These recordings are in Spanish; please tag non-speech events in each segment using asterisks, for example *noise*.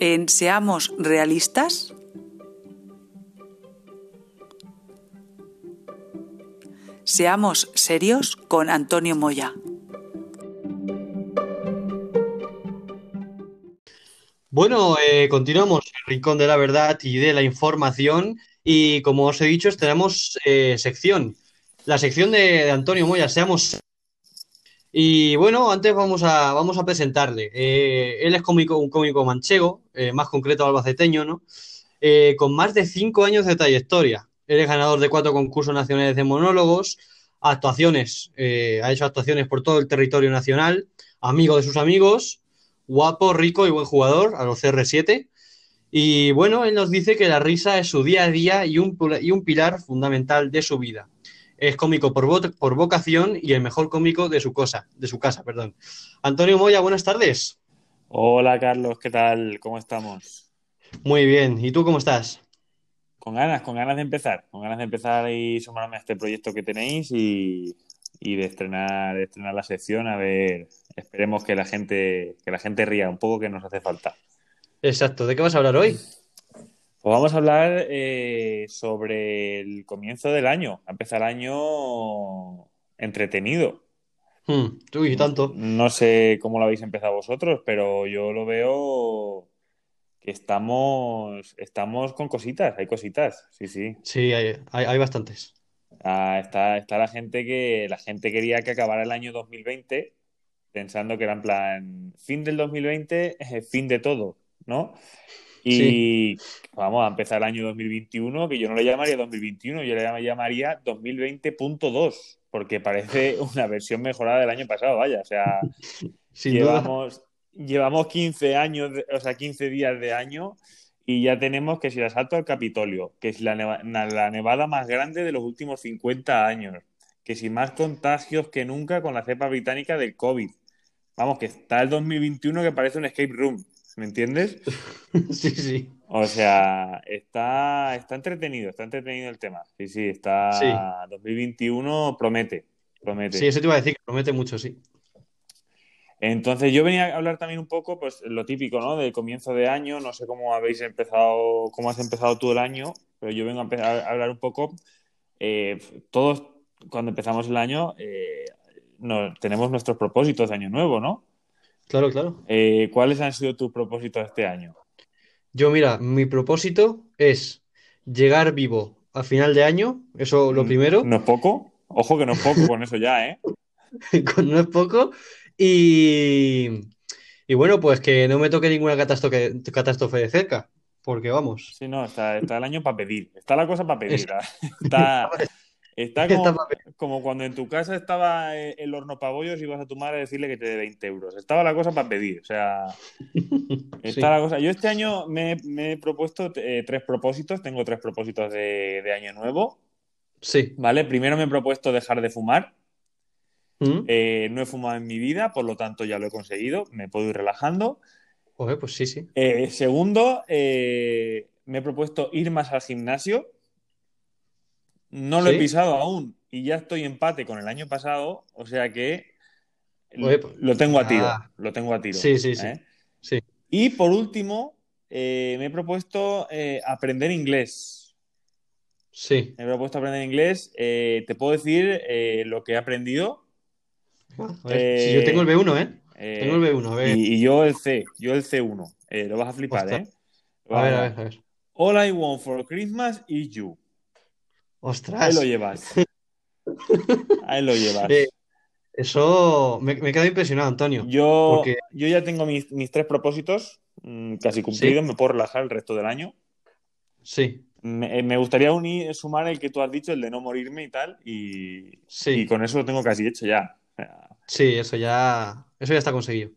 en Seamos Realistas? Seamos serios con Antonio Moya. Bueno, eh, continuamos el Rincón de la Verdad y de la Información y como os he dicho, tenemos eh, sección, la sección de, de Antonio Moya, Seamos y bueno, antes vamos a, vamos a presentarle. Eh, él es cómico, un cómico manchego, eh, más concreto albaceteño, ¿no? Eh, con más de cinco años de trayectoria. Él es ganador de cuatro concursos nacionales de monólogos, actuaciones, ha hecho actuaciones por todo el territorio nacional, amigo de sus amigos, guapo, rico y buen jugador, a los CR7. Y bueno, él nos dice que la risa es su día a día y un, y un pilar fundamental de su vida es cómico por, vo por vocación y el mejor cómico de su cosa, de su casa, perdón. Antonio Moya, buenas tardes. Hola Carlos, ¿qué tal? ¿Cómo estamos? Muy bien, ¿y tú cómo estás? Con ganas, con ganas de empezar, con ganas de empezar y sumarme a este proyecto que tenéis y, y de estrenar, de estrenar la sección, a ver, esperemos que la gente, que la gente ría un poco que nos hace falta. Exacto, ¿de qué vas a hablar hoy? Pues vamos a hablar eh, sobre el comienzo del año. Empezar el año entretenido. Hmm, uy, tanto. No sé cómo lo habéis empezado vosotros, pero yo lo veo que estamos, estamos con cositas, hay cositas, sí, sí. Sí, hay, hay, hay bastantes. Ah, está, está la gente que la gente quería que acabara el año 2020 pensando que era en plan fin del 2020, *laughs* fin de todo, ¿no? Y sí. vamos a empezar el año 2021, que yo no le llamaría 2021, yo le llamaría 2020.2, porque parece *laughs* una versión mejorada del año pasado, vaya. O sea, *laughs* llevamos, llevamos 15 años, de, o sea, 15 días de año y ya tenemos que si el asalto al Capitolio, que es la, neva la nevada más grande de los últimos 50 años, que si más contagios que nunca con la cepa británica del COVID. Vamos, que está el 2021 que parece un escape room. ¿Me entiendes? *laughs* sí, sí. O sea, está, está entretenido, está entretenido el tema. Sí, sí, está. Sí. 2021 promete, promete. Sí, eso te iba a decir, que promete mucho, sí. Entonces, yo venía a hablar también un poco, pues, lo típico, ¿no? Del comienzo de año. No sé cómo habéis empezado, cómo has empezado tú el año, pero yo vengo a, hablar un poco. Eh, todos, cuando empezamos el año, eh, no, tenemos nuestros propósitos de año nuevo, ¿no? Claro, claro. Eh, ¿Cuáles han sido tus propósitos este año? Yo, mira, mi propósito es llegar vivo a final de año, eso lo primero. ¿No es poco? Ojo que no es poco con eso ya, ¿eh? *laughs* no es poco. Y, y, bueno, pues que no me toque ninguna catástrofe, catástrofe de cerca, porque vamos. Sí, no, está, está el año para pedir. Está la cosa para pedir. *laughs* *laughs* Está, Está como, como, cuando en tu casa estaba el horno pabollos y ibas a tu madre a decirle que te dé 20 euros. Estaba la cosa para pedir. O sea, *laughs* está sí. la cosa. Yo este año me, me he propuesto eh, tres propósitos. Tengo tres propósitos de, de, año nuevo. Sí. ¿Vale? Primero me he propuesto dejar de fumar. ¿Mm? Eh, no he fumado en mi vida, por lo tanto ya lo he conseguido. Me puedo ir relajando. Oye, pues sí, sí. Eh, segundo, me he propuesto ir más al gimnasio. No lo ¿Sí? he pisado aún y ya estoy empate con el año pasado, o sea que Oye, pues, lo tengo a tiro. Ah, lo tengo a tiro. Sí, sí, sí. ¿eh? sí. Y por último, eh, me he propuesto eh, aprender inglés. Sí. Me he propuesto aprender inglés. Te puedo decir lo que he aprendido. A ver, si yo tengo el B1, ¿eh? tengo el B1, a ver. Y, y, yo el C, yo el C1. lo vas a flipar, Ostras. ¿eh? A ver, a ver, a ver. All I want for Christmas is you. Ostras. Ahí lo llevas. *laughs* Ahí lo llevas. Eh, eso me, me queda impresionado, Antonio. Yo, porque... yo ya tengo mis, mis tres propósitos mmm, casi cumplidos. ¿Sí? Me puedo relajar el resto del año. Sí. Me, me, gustaría unir, sumar el que tú has dicho, el de no morirme y tal. Y, sí. y con eso lo tengo casi hecho ya. Sí, eso ya, eso ya está conseguido.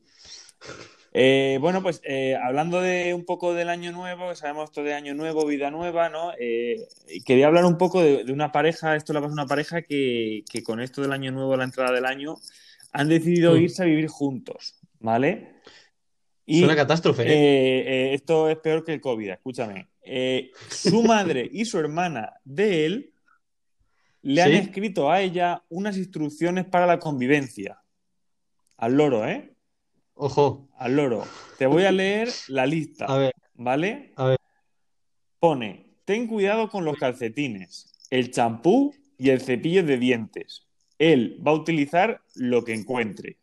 Eh, bueno, pues eh, hablando de un poco del año nuevo, sabemos esto de año nuevo, vida nueva, ¿no? Eh, quería hablar un poco de, de, una pareja, esto le pasa a una pareja que, que, con esto del año nuevo, la entrada del año, han decidido mm. irse a vivir juntos, ¿vale? Y, es una catástrofe. ¿eh? esto es peor que el COVID, escúchame. su *laughs* madre y su hermana de él le han escrito a ella unas instrucciones para la convivencia. Al loro, ¿eh? Ojo. Al loro. Te voy a leer la lista. A ver. ¿Vale? A ver. Pone, ten cuidado con los calcetines, el champú y el cepillo de dientes. Él va a utilizar lo que encuentre.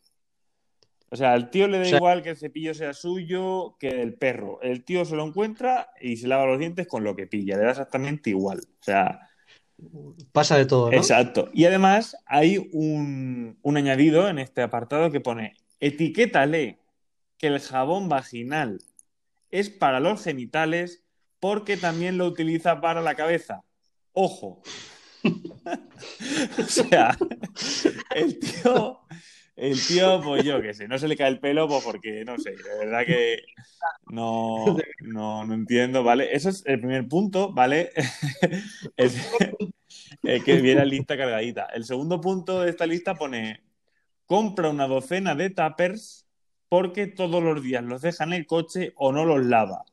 O sea, al tío le da O sea- igual que el cepillo sea suyo que del perro. El tío se lo encuentra y se lava los dientes con lo que pilla. Le da exactamente igual. O sea, Pasa de todo, ¿no? Exacto. Y además hay un, un añadido en este apartado que pone, etiquétale que el jabón vaginal es para los genitales porque también lo utiliza para la cabeza. Ojo. *laughs* o sea, el tío, el tío, pues yo qué sé, no se le cae el pelo pues porque, no sé, de verdad que no, no, no entiendo, ¿vale? Eso es el primer punto, ¿vale? *laughs* Es- eh, que viene la lista cargadita. El segundo punto de esta lista pone: compra una docena de tuppers porque todos los días los deja en el coche o no los lava.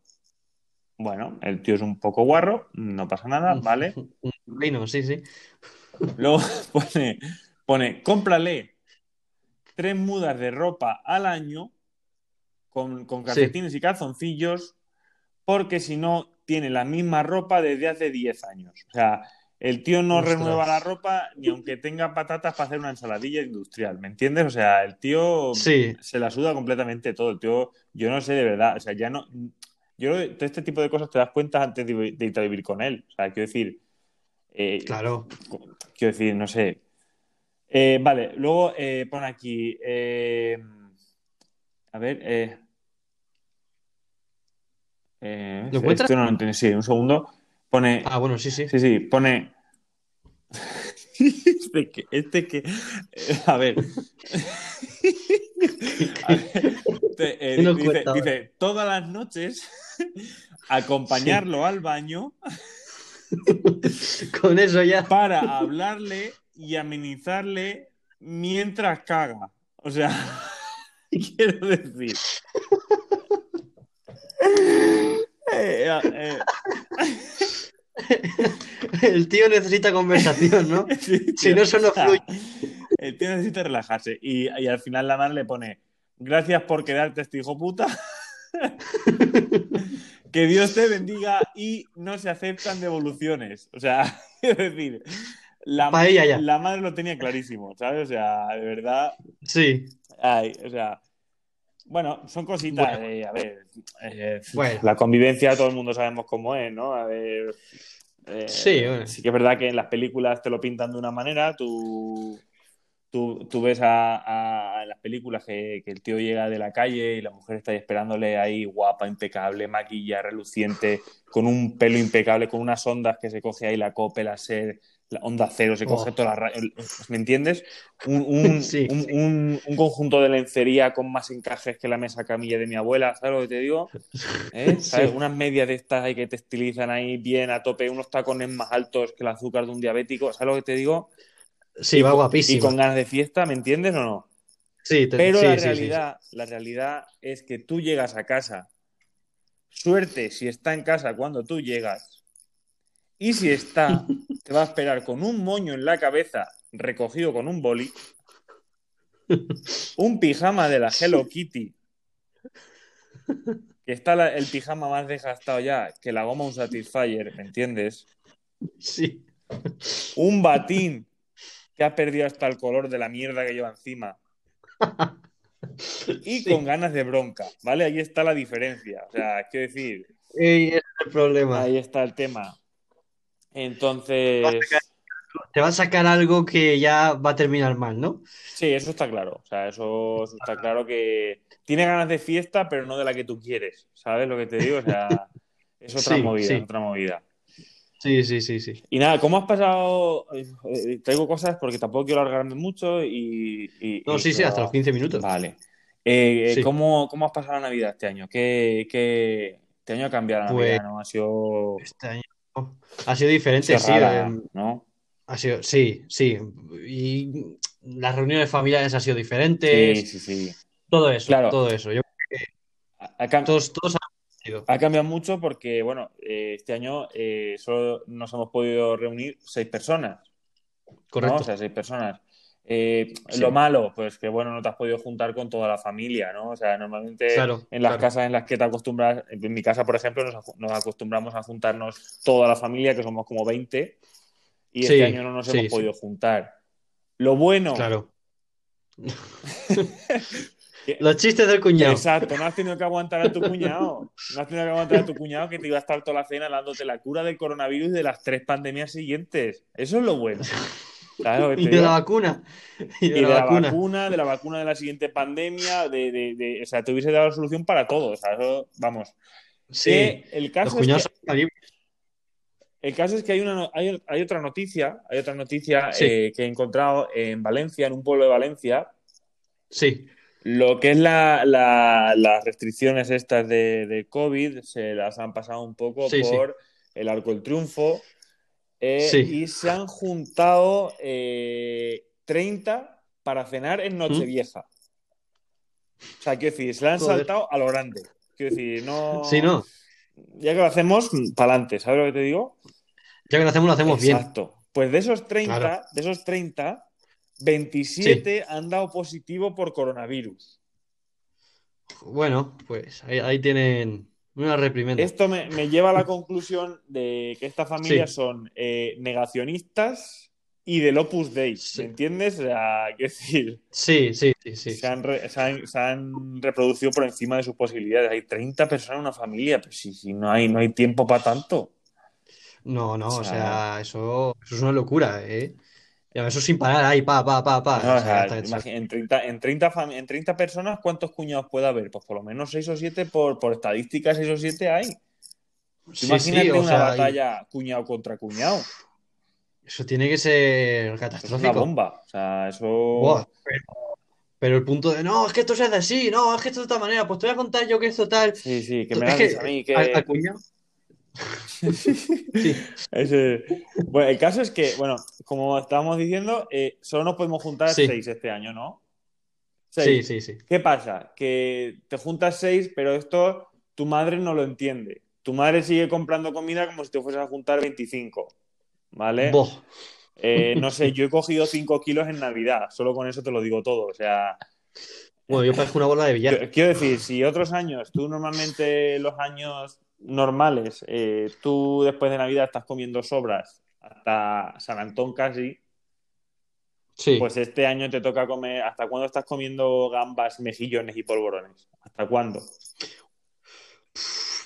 Bueno, el tío es un poco guarro, no pasa nada, *laughs* ¿vale? Un reino, sí, sí. Luego *laughs* pone, pone, cómprale tres mudas de ropa al año con, con calcetines y calzoncillos, porque si no, tiene la misma ropa desde hace 10 años. O sea, el tío no Ostras. renueva la ropa ni aunque tenga patatas para hacer una ensaladilla industrial, ¿me entiendes? O sea, el tío Sí, se la suda completamente todo. El tío, yo no sé de verdad, o sea, ya no. Yo creo que todo este tipo de cosas te das cuenta antes de, de irte a vivir con él. O sea, quiero decir. eh, claro. Quiero decir, no sé. Eh, vale, luego eh, pone aquí. eh, a ver. ¿Lo encuentras? esto no lo entendí. Sí, un segundo. Pone. Ah, bueno, sí, sí. Sí, sí, pone. *laughs* este que. Este que eh, a ver. *laughs* A ver, te- eh, ¿Qué nos dice, cuenta? dice, todas las noches *laughs* acompañarlo al baño Con eso ya. para hablarle y amenizarle mientras caga. O sea, quiero decir. Eh, eh, *laughs* El tío necesita conversación, ¿no? *laughs* sí, Si no, eso no fluye. El tío necesita relajarse. Y, y al final la madre le pone: Gracias por quedarte, este hijo puta. *laughs* que Dios te bendiga y no se aceptan devoluciones. O sea, es decir, la, la madre lo tenía clarísimo, ¿sabes? O sea, de verdad. Sí. Ay, o sea, bueno, son cositas. Bueno. eh, a ver, eh, *laughs* Bueno. la convivencia todo el mundo sabemos cómo es, ¿no? A ver, eh, Sí, bueno. sí que es verdad que en las películas te lo pintan de una manera, tú, tú, tú ves a, a- en las películas que, que el tío llega de la calle y la mujer está ahí esperándole ahí guapa, impecable, maquilla, reluciente, con un pelo impecable, con unas ondas que se coge ahí la cope, la ser, la onda cero, se coge Oh. toda la ra- *laughs* ¿Me entiendes? Un, un- *laughs* Sí. un- un- un conjunto de lencería con más encajes que la mesa camilla de mi abuela, ¿sabes lo que te digo? *laughs* ¿Eh? ¿Sabes? Sí. Unas medias de estas ahí que te estilizan ahí bien a tope, unos tacones más altos que el azúcar de un diabético, ¿sabes lo que te digo? Sí, va Y guapísimo. con ganas de fiesta, ¿me entiendes o no? Sí, te- Pero la realidad, la realidad es que tú llegas a casa. Suerte si está en casa cuando tú llegas. Y si está, te va a esperar con un moño en la cabeza recogido con un boli, *laughs* un pijama de la Hello Kitty, que está la- el pijama más desgastado ya que la goma un Satisfyer, ¿me entiendes? Sí. Un batín que ha perdido hasta el color de la mierda que lleva encima. *laughs* Y Sí. con ganas de bronca, ¿vale? Ahí está la diferencia. O sea, quiero decir, Ey, ese es el problema. ahí está el tema. Entonces, Te va a sacar algo que ya va a terminar mal, ¿no? sí, eso está claro. O sea, eso, eso está claro que tiene ganas de fiesta, pero no de la que tú quieres. ¿Sabes lo que te digo? O sea, *laughs* es otra Sí, movida, sí. otra movida. Sí, sí, sí, sí. Y nada, ¿cómo has pasado? Eh, Traigo cosas porque tampoco quiero alargarme mucho y... y- No, y- sí, sí, hasta los 15 minutos. Vale. Eh, eh, Sí. ¿cómo, cómo has pasado la Navidad este año? ¿Qué, qué... Este año ha cambiado la Navidad, Pues- ¿no? Ha sido, Este año ha sido ha diferente, sí. rara, eh, ¿no? ha sido, sí, sí. Y las reuniones familiares han sido Sí, diferentes. sí, sí. Todo eso, Claro. todo eso. Yo, Ha, ha cam- todos, todos han ha cambiado mucho porque, bueno, eh, este año eh, solo nos hemos podido reunir seis personas. ¿no? Correcto. O sea, seis personas. Eh, Sí. Lo malo, pues que bueno, no te has podido juntar con toda la familia, ¿no? O sea, normalmente Claro, en las claro. casas en las que te acostumbras, en mi casa, por ejemplo, nos, acostumbramos a juntarnos toda la familia, que somos como 20, y Sí, este año no nos sí, hemos podido juntar. Lo bueno, Claro. *laughs* Los chistes del cuñado. exacto, no has tenido que aguantar a tu cuñado, no has tenido que aguantar a tu cuñado que te iba a estar toda la cena dándote la cura del coronavirus y de las tres pandemias siguientes. Eso es lo bueno. ¿Sabes lo que te *laughs* Y de la vacuna. Y de, y de la, la vacuna. de la vacuna de la siguiente pandemia, de, de- de- o sea, te hubiese dado la solución para todo. O sea, eso, vamos. Sí. El Los caso es que, el caso es que hay, una, hay, hay otra noticia, hay otra noticia Sí. eh, que he encontrado en Valencia, en un pueblo de Valencia, Sí. lo que es la, la- las restricciones estas de, de COVID, se las han pasado un poco Sí, sí. por el Arco del Triunfo. Eh, Sí. Y se han juntado eh, 30 para cenar en Nochevieja. O sea, quiero decir, se la han Joder. saltado a lo grande. Quiero decir, no. Sí, ¿no? Ya que lo hacemos, para adelante, ¿sabes lo que te digo? Ya que lo hacemos, lo hacemos bien. Exacto. Pues de esos 30, Claro. de esos 30, 27 han dado positivo por coronavirus. Bueno, pues ahí, ahí tienen una reprimenda. Esto me, me lleva a la conclusión de que estas familias Sí. son eh, negacionistas y del Opus Dei, Sí. ¿me entiendes? O sea, quiero decir, Sí, sí, sí, sí. se, han re- se han- se han reproducido por encima de sus posibilidades. Hay 30 personas en una familia, pero si, si no, hay, no hay tiempo para tanto. No, no, O o sea- sea, eso, eso es una locura, ¿eh? Ya, eso sin parar ahí, pa, pa, pa, pa. No, o sea, en 30, en, 30 fam- en 30 personas, ¿cuántos cuñados puede haber? Pues por lo menos 6 o 7, por, por estadística, 6 o 7 hay. Sí, Imagínate sí, una sea, y- batalla cuñado contra cuñado. Eso tiene que ser Eso es una catastrófico. bomba. O sea, eso. Pero, pero el punto de, no, es que esto se hace así, no, es que esto de esta manera, pues te voy a contar yo que esto tal. Sí, sí, que me lo a mí. Que... al- al cuñado. Sí, *laughs* Ese- Bueno, el caso es que, bueno, como estábamos diciendo, eh, solo nos podemos juntar Sí. seis este año, ¿no? sí, Seis. sí, sí. ¿Qué pasa? Que te juntas seis, pero esto tu madre no lo entiende. Tu madre sigue comprando comida como si te fueses a juntar 25, ¿vale? Eh, no sé, yo he cogido 5 kilos en Navidad, solo con eso te lo digo todo. O sea, Bueno, yo parezco una bola de billar. Qu- Quiero decir, si otros años, tú normalmente los años normales, eh, tú después de Navidad estás comiendo sobras hasta San Antón casi, Sí. pues este año te toca comer, ¿hasta cuándo estás comiendo gambas, mejillones y polvorones? ¿Hasta cuándo?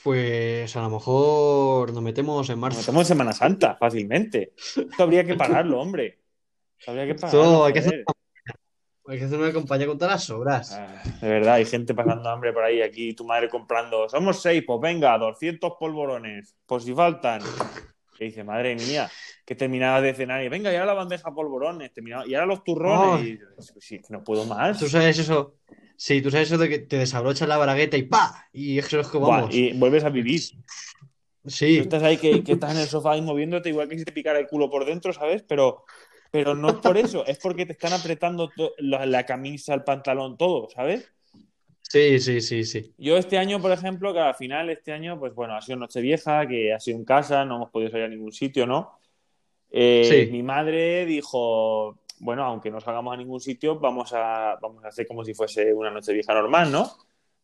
Pues a lo mejor nos metemos en Nos marzo. metemos en Semana Santa, fácilmente. Esto habría que *laughs* pararlo, hombre. Esto habría que Esto pararlo, hay que hacer Hay que hacer una compañía con todas las sobras. Ah, de verdad, hay gente pasando hambre por ahí, aquí tu madre comprando. Somos seis, pues venga, 200 polvorones, por si faltan. Que dice, madre mía, que terminabas de cenar y venga, y ahora la bandeja polvorones, terminaba, y ahora los turrones. Ay. Y sí, que no puedo más. Tú sabes eso. Sí, tú sabes eso de que te desabrochas la bragueta y ¡pa! Y eso es que Buah, vamos. y vuelves a vivir. Tú Sí, estás ahí que, que estás en el sofá ahí moviéndote, igual que si te picara el culo por dentro, ¿sabes? Pero, pero no es por eso, es porque te están apretando la, la camisa, el pantalón, todo, ¿sabes? sí, sí, sí, sí. Yo este año, por ejemplo, que al final este año, pues bueno, ha sido Nochevieja, que ha sido en casa, no hemos podido salir a ningún sitio, ¿no? Eh, Sí. Mi madre dijo, bueno, aunque no salgamos a ningún sitio, vamos a, vamos a hacer como si fuese una Nochevieja normal, ¿no?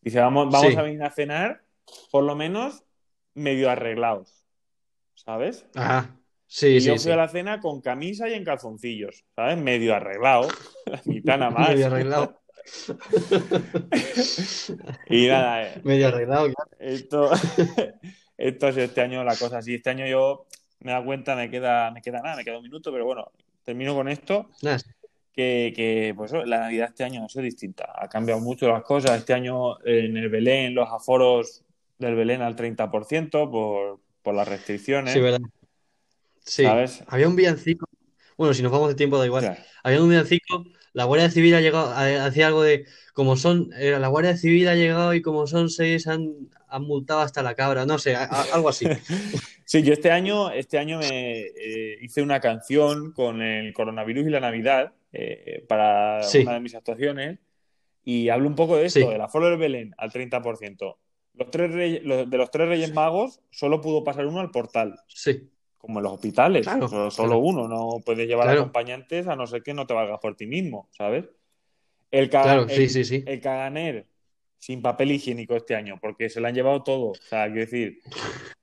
Dice, vamos, vamos Sí. a venir a cenar, por lo menos medio arreglados, ¿sabes? Ajá. Sí, y sí, yo fui sí. a la cena con camisa y en calzoncillos, ¿sabes? Medio arreglado, *laughs* la mitad nada más. Medio arreglado. Y nada, eh, Medio arreglado, claro. Esto, *laughs* esto ha sido este año la cosa así. Este año yo me da cuenta, me queda, me queda nada, me queda un minuto, pero bueno, termino con esto. Que, que, pues la Navidad este año ha sido distinta. Ha cambiado mucho las cosas. Este año en el Belén, los aforos del Belén al 30% por, por las restricciones. Sí, verdad. Sí. ¿Sabes? Había un villancico. Bueno, si nos vamos de tiempo da igual. Claro. Había un villancico. La Guardia Civil ha llegado, ha- hacía algo de, como son, eh, la Guardia Civil ha llegado y como son seis han, han multado hasta la cabra, no sé, a- a- algo así. *laughs* Sí, yo este año, este año me eh, hice una canción con el coronavirus y la Navidad eh, para Sí. una de mis actuaciones y hablo un poco de esto, Sí. del aforo del Belén al 30%. Los tres reyes- los- de los tres Reyes Magos solo pudo pasar uno al portal, Sí. Como en los hospitales. Claro, solo, solo claro. uno, no puedes llevar Claro. acompañantes a no ser que no te valgas por ti mismo, ¿sabes? El, Claro, el- sí, sí, sí. el Caganer sin papel higiénico este año, porque se lo han llevado todo. O sea, quiero decir, *laughs*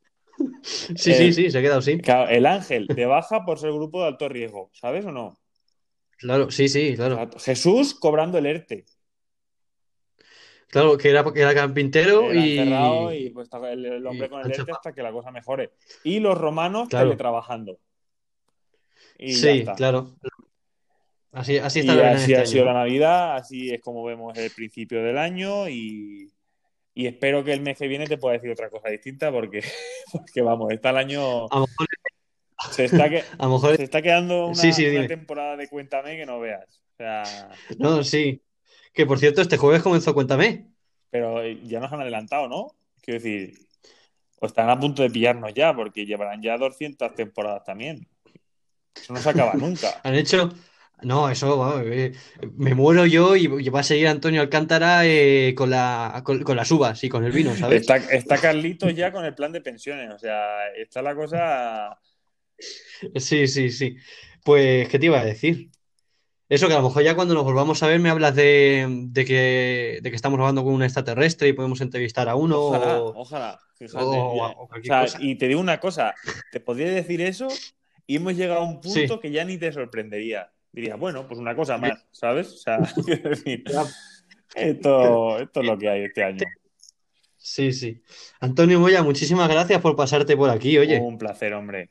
Sí, sí, sí, se ha quedado sin. el Ángel de baja por ser grupo de alto riesgo, ¿sabes o no? Claro, sí, sí, claro. Jesús cobrando el ERTE. Claro, que era, que era carpintero Era y... y pues el, el hombre y con el chapado. hasta que la cosa mejore. Y los romanos Claro. teletrabajando. Y Sí, claro. Así, así Y está la vida en así este ha sido año. la Navidad, así es como vemos el principio del año y, y espero que el mes que viene te pueda decir otra cosa distinta porque, *laughs* porque vamos, está el año... A lo mejor, Se está, que- *laughs* a lo mejor- se está quedando una, Sí, sí, una temporada de Cuéntame que no veas. O sea, No, sí. Que por cierto, este jueves comenzó Cuéntame. pero ya nos han adelantado, ¿no? Quiero decir, o están a punto de pillarnos ya porque llevarán ya 200 temporadas también. Eso no se acaba *laughs* nunca. Han hecho... No, eso, vamos, eh, me muero yo y y va a seguir Antonio Alcántara eh, con la, con, con las uvas y con el vino, ¿sabes? Está, está Carlitos ya con el plan de pensiones, o sea, está la cosa... Sí, sí, sí. Pues, ¿qué te iba a decir? Eso que a lo mejor ya cuando nos volvamos a ver me hablas de, de que, de que estamos hablando con un extraterrestre y podemos entrevistar a uno Ojalá, o, ojalá, fíjate. o- o sea, y te digo una cosa, te podría decir eso y hemos llegado a un punto Sí. que ya ni te sorprendería. Dirías, bueno, pues una cosa más, ¿sabes? O sea, *laughs* decir, esto, esto es lo que hay este año. Sí, sí. Antonio Moya, muchísimas gracias por pasarte por aquí, oye. Un placer, hombre.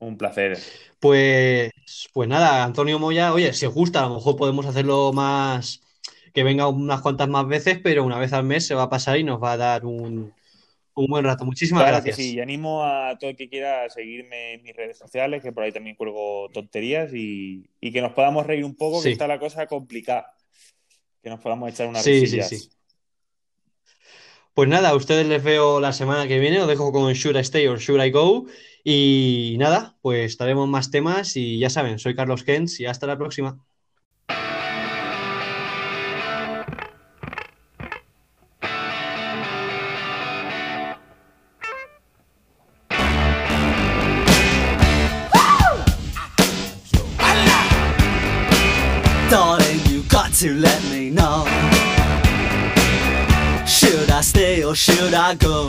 Un placer. Pues, pues nada, Antonio Moya, oye, si os gusta, a lo mejor podemos hacerlo más, que venga unas cuantas más veces, pero una vez al mes se va a pasar y nos va a dar un, un buen rato. Muchísimas Claro gracias. que sí, y animo a todo el que quiera seguirme en mis redes sociales, que por ahí también cuelgo tonterías y, y que nos podamos reír un poco, Sí. que está la cosa complicada. Que nos podamos echar unas Sí, sí, risillas. sí. Pues nada, a ustedes les veo la semana que viene, os dejo con Should I Stay or Should I Go. Y nada, pues traemos más temas y ya saben, soy Carlos Kens y hasta la próxima. To let me know. Should I stay or should I go?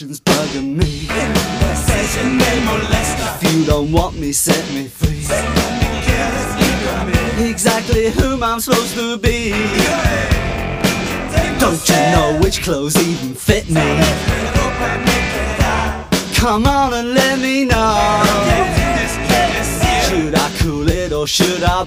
indecision's bugging me. If you don't want me, set me free. Exactly whom I'm supposed to be. Don't you know which clothes even fit me? Come on and let me know. Should I cool it or should I